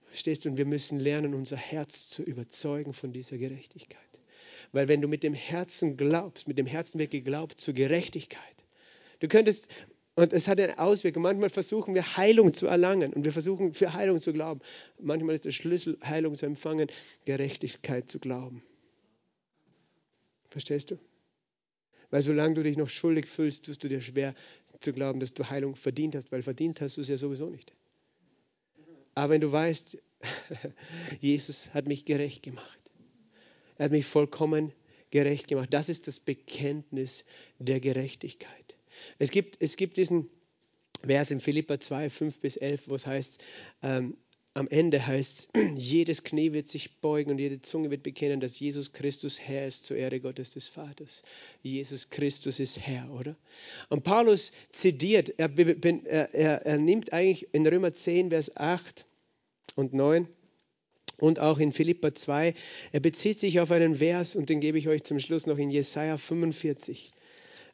Verstehst du? Und wir müssen lernen, unser Herz zu überzeugen von dieser Gerechtigkeit. Weil wenn du mit dem Herzen glaubst, mit dem Herzen wird geglaubt zur Gerechtigkeit. Du könntest Und es hat eine Auswirkung. Manchmal versuchen wir Heilung zu erlangen und wir versuchen für Heilung zu glauben. Manchmal ist der Schlüssel, Heilung zu empfangen, Gerechtigkeit zu glauben. Verstehst du? Weil solange du dich noch schuldig fühlst, tust du dir schwer zu glauben, dass du Heilung verdient hast, weil verdient hast du es ja sowieso nicht. Aber wenn du weißt, Jesus hat mich gerecht gemacht, er hat mich vollkommen gerecht gemacht, das ist das Bekenntnis der Gerechtigkeit. Es gibt, es gibt diesen Vers in Philippa 2, 5 bis 11, wo es heißt, ähm, am Ende heißt jedes Knie wird sich beugen und jede Zunge wird bekennen, dass Jesus Christus Herr ist zur Ehre Gottes des Vaters. Jesus Christus ist Herr, oder? Und Paulus zitiert, er, er, er nimmt eigentlich in Römer 10, Vers 8 und 9 und auch in Philippa 2, er bezieht sich auf einen Vers und den gebe ich euch zum Schluss noch in Jesaja 45.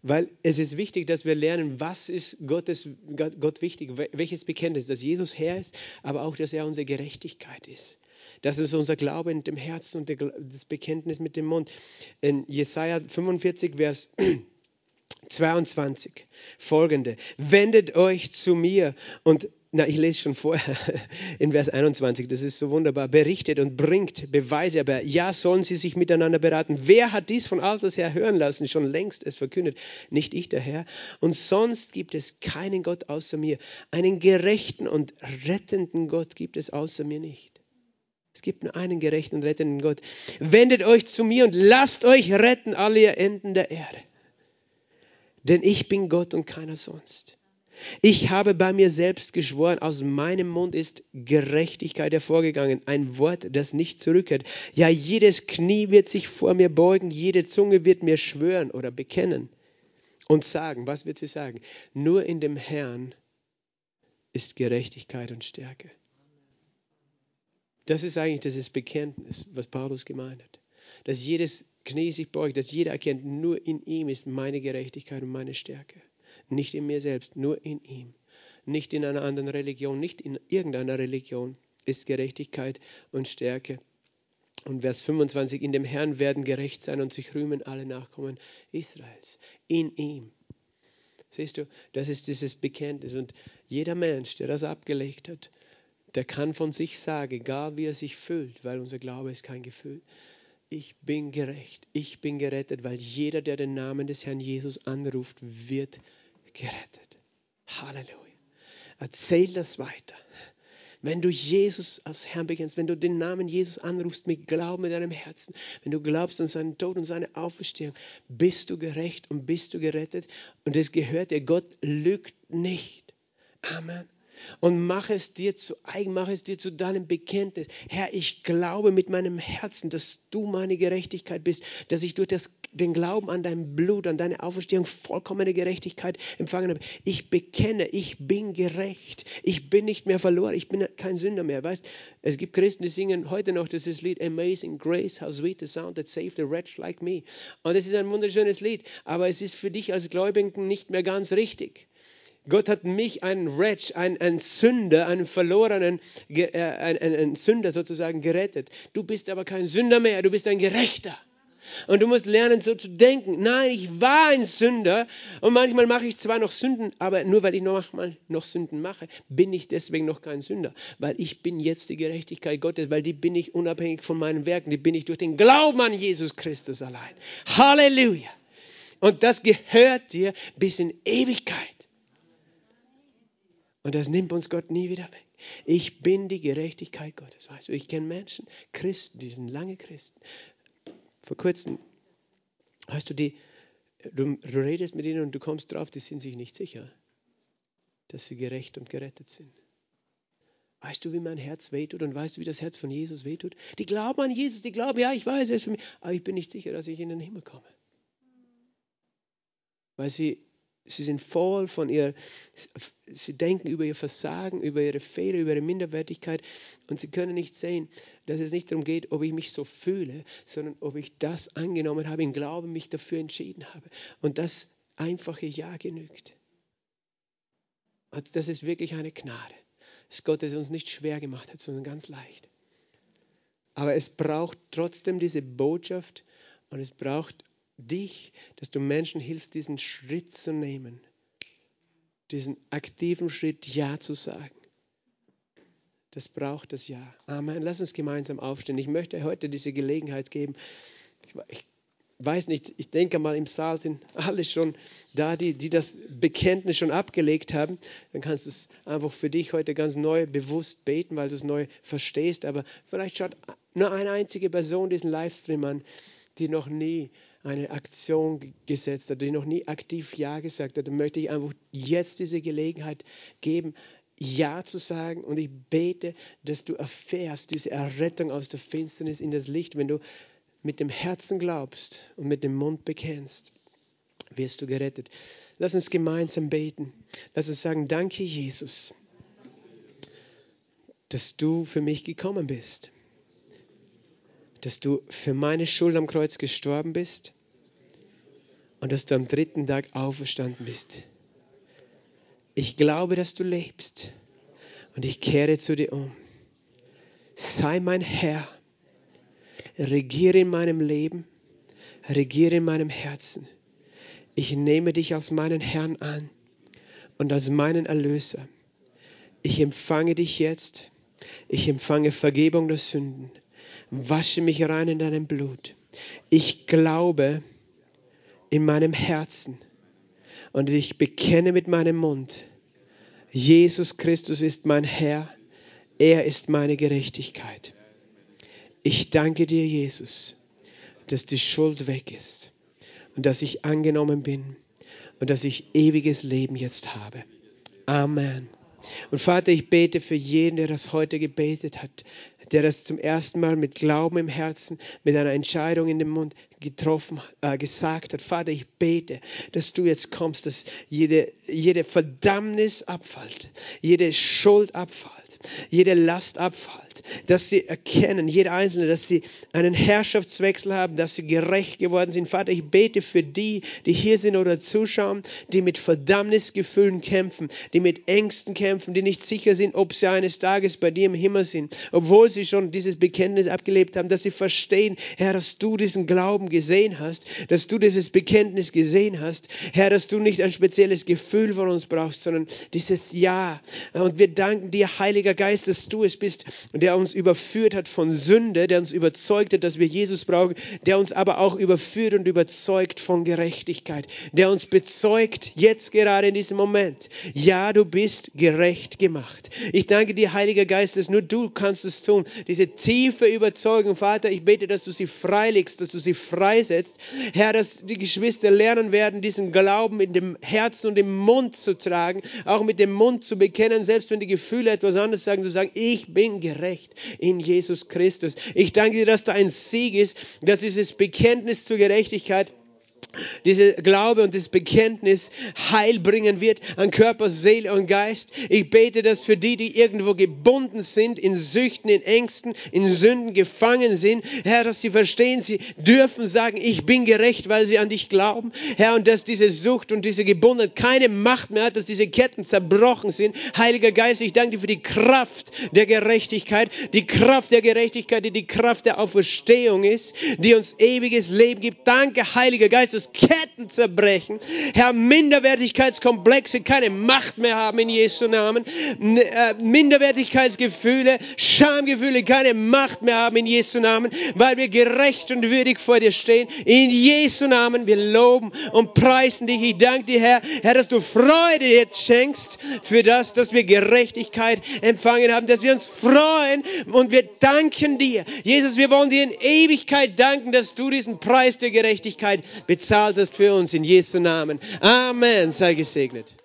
Weil es ist wichtig, dass wir lernen, was ist Gottes, Gott wichtig, welches Bekenntnis, dass Jesus Herr ist, aber auch, dass er unsere Gerechtigkeit ist. Das ist unser Glaube in dem Herzen und das Bekenntnis mit dem Mund. In Jesaja 45, Vers 22 folgende: Wendet euch zu mir und na, ich lese schon vorher in Vers 21, das ist so wunderbar. Berichtet und bringt Beweise, aber ja, sollen sie sich miteinander beraten. Wer hat dies von alters her hören lassen? Schon längst es verkündet, nicht ich der Herr. Und sonst gibt es keinen Gott außer mir. Einen gerechten und rettenden Gott gibt es außer mir nicht. Es gibt nur einen gerechten und rettenden Gott. Wendet euch zu mir und lasst euch retten, alle ihr Enden der Erde. Denn ich bin Gott und keiner sonst. Ich habe bei mir selbst geschworen, aus meinem Mund ist Gerechtigkeit hervorgegangen, ein Wort, das nicht zurückkehrt. Ja, jedes Knie wird sich vor mir beugen, jede Zunge wird mir schwören oder bekennen und sagen, was wird sie sagen? Nur in dem Herrn ist Gerechtigkeit und Stärke. Das ist eigentlich das Bekenntnis, was Paulus gemeint hat. Dass jedes Knie sich beugt, dass jeder erkennt, nur in ihm ist meine Gerechtigkeit und meine Stärke. Nicht in mir selbst, nur in ihm. Nicht in einer anderen Religion, nicht in irgendeiner Religion ist Gerechtigkeit und Stärke. Und Vers 25, in dem Herrn werden gerecht sein und sich rühmen alle Nachkommen Israels. In ihm. Siehst du, das ist dieses Bekenntnis. Und jeder Mensch, der das abgelegt hat, der kann von sich sagen, egal wie er sich fühlt, weil unser Glaube ist kein Gefühl, ich bin gerecht, ich bin gerettet, weil jeder, der den Namen des Herrn Jesus anruft, wird gerettet. Halleluja. Erzähl das weiter. Wenn du Jesus als Herrn bekennst, wenn du den Namen Jesus anrufst mit Glauben in deinem Herzen, wenn du glaubst an seinen Tod und seine Auferstehung, bist du gerecht und bist du gerettet. Und es gehört dir, Gott lügt nicht. Amen und mach es dir zu eigen, mach es dir zu deinem Bekenntnis. Herr, ich glaube mit meinem Herzen, dass du meine Gerechtigkeit bist, dass ich durch das, den Glauben an dein Blut, an deine Auferstehung vollkommene Gerechtigkeit empfangen habe. Ich bekenne, ich bin gerecht. Ich bin nicht mehr verloren. Ich bin kein Sünder mehr. Weißt, es gibt Christen, die singen heute noch dieses Lied Amazing Grace, how sweet the sound that saved a wretch like me. Und es ist ein wunderschönes Lied, aber es ist für dich als Gläubigen nicht mehr ganz richtig. Gott hat mich, einen Wretch, einen, einen Sünder, einen verlorenen äh, einen, einen Sünder sozusagen gerettet. Du bist aber kein Sünder mehr, du bist ein Gerechter. Und du musst lernen, so zu denken. Nein, ich war ein Sünder und manchmal mache ich zwar noch Sünden, aber nur weil ich noch manchmal noch Sünden mache, bin ich deswegen noch kein Sünder. Weil ich bin jetzt die Gerechtigkeit Gottes, weil die bin ich unabhängig von meinen Werken, die bin ich durch den Glauben an Jesus Christus allein. Halleluja! Und das gehört dir bis in Ewigkeit. Und das nimmt uns Gott nie wieder weg. Ich bin die Gerechtigkeit Gottes. Weißt du, ich kenne Menschen, Christen, die sind lange Christen. Vor kurzem, weißt du, die, du, du redest mit ihnen und du kommst drauf, die sind sich nicht sicher, dass sie gerecht und gerettet sind. Weißt du, wie mein Herz wehtut und weißt du, wie das Herz von Jesus wehtut? Die glauben an Jesus, die glauben, ja, ich weiß, er ist für mich, aber ich bin nicht sicher, dass ich in den Himmel komme. Weil sie Sie sind voll von ihr, sie denken über ihr Versagen, über ihre Fehler, über ihre Minderwertigkeit und sie können nicht sehen, dass es nicht darum geht, ob ich mich so fühle, sondern ob ich das angenommen habe, im Glauben mich dafür entschieden habe. Und das einfache Ja genügt. Das ist wirklich eine Gnade, dass Gott es uns nicht schwer gemacht hat, sondern ganz leicht. Aber es braucht trotzdem diese Botschaft und es braucht dich, dass du Menschen hilfst, diesen Schritt zu nehmen, diesen aktiven Schritt Ja zu sagen. Das braucht das Ja. Amen. Lass uns gemeinsam aufstehen. Ich möchte heute diese Gelegenheit geben. Ich, weiß nicht, ich denke mal, im Saal sind alle schon da, die, die das Bekenntnis schon abgelegt haben. Dann kannst du es einfach für dich heute ganz neu bewusst beten, weil du es neu verstehst. Aber vielleicht schaut nur eine einzige Person diesen Livestream an, die noch nie eine Aktion gesetzt hat, die noch nie aktiv Ja gesagt hat, dann möchte ich einfach jetzt diese Gelegenheit geben, Ja zu sagen. Und ich bete, dass du erfährst diese Errettung aus der Finsternis in das Licht, wenn du mit dem Herzen glaubst und mit dem Mund bekennst, wirst du gerettet. Lass uns gemeinsam beten. Lass uns sagen, danke Jesus, dass du für mich gekommen bist, dass du für meine Schuld am Kreuz gestorben bist und dass du am dritten Tag auferstanden bist. Ich glaube, dass du lebst und ich kehre zu dir um. Sei mein Herr regiere in meinem Leben, regiere in meinem Herzen. Ich nehme dich als meinen Herrn an und als meinen Erlöser. Ich empfange dich jetzt. Ich empfange Vergebung der Sünden. Wasche mich rein in deinem Blut. Ich glaube in meinem Herzen und ich bekenne mit meinem Mund, Jesus Christus ist mein Herr, er ist meine Gerechtigkeit. Ich danke dir, Jesus, dass die Schuld weg ist und dass ich angenommen bin und dass ich ewiges Leben jetzt habe. Amen. Und Vater, ich bete für jeden, der das heute gebetet hat, der das zum ersten Mal mit Glauben im Herzen, mit einer Entscheidung in dem Mund getroffen, äh, gesagt hat. Vater, ich bete, dass du jetzt kommst, dass jede, jede Verdammnis abfällt, jede Schuld abfällt, jede Last abfällt dass sie erkennen, jeder Einzelne, dass sie einen Herrschaftswechsel haben, dass sie gerecht geworden sind. Vater, ich bete für die, die hier sind oder zuschauen, die mit Verdammnisgefühlen kämpfen, die mit Ängsten kämpfen, die nicht sicher sind, ob sie eines Tages bei dir im Himmel sind, obwohl sie schon dieses Bekenntnis abgelebt haben, dass sie verstehen, Herr, dass du diesen Glauben gesehen hast, dass du dieses Bekenntnis gesehen hast, Herr, dass du nicht ein spezielles Gefühl von uns brauchst, sondern dieses Ja. Und wir danken dir, Heiliger Geist, dass du es bist, der uns überführt hat von Sünde, der uns überzeugt hat, dass wir Jesus brauchen, der uns aber auch überführt und überzeugt von Gerechtigkeit, der uns bezeugt jetzt gerade in diesem Moment, ja, du bist gerecht gemacht. Ich danke dir, Heiliger Geist, dass nur du kannst es tun. Diese tiefe Überzeugung, Vater, ich bete, dass du sie freilegst, dass du sie freisetzt. Herr, dass die Geschwister lernen werden, diesen Glauben in dem Herzen und im Mund zu tragen, auch mit dem Mund zu bekennen, selbst wenn die Gefühle etwas anderes sagen, zu sagen, ich bin gerecht in Jesus Christus. Ich danke dir, dass da ein Sieg ist, dass dieses Bekenntnis zur Gerechtigkeit diese Glaube und das Bekenntnis Heil bringen wird an Körper, Seele und Geist. Ich bete das für die, die irgendwo gebunden sind, in Süchten, in Ängsten, in Sünden gefangen sind. Herr, dass sie verstehen, sie dürfen sagen, ich bin gerecht, weil sie an dich glauben. Herr, und dass diese Sucht und diese Gebundenheit keine Macht mehr hat, dass diese Ketten zerbrochen sind. Heiliger Geist, ich danke dir für die Kraft der Gerechtigkeit, die Kraft der Gerechtigkeit, die die Kraft der Auferstehung ist, die uns ewiges Leben gibt. Danke, Heiliger Geist, dass Ketten zerbrechen. Herr, Minderwertigkeitskomplexe keine Macht mehr haben in Jesu Namen. Äh, Minderwertigkeitsgefühle, Schamgefühle keine Macht mehr haben in Jesu Namen, weil wir gerecht und würdig vor dir stehen. In Jesu Namen, wir loben und preisen dich. Ich danke dir, Herr, Herr, dass du Freude jetzt schenkst für das, dass wir Gerechtigkeit empfangen haben, dass wir uns freuen und wir danken dir. Jesus, wir wollen dir in Ewigkeit danken, dass du diesen Preis der Gerechtigkeit bezahlst bezahlt hast für uns in Jesu Namen. Amen. Sei gesegnet.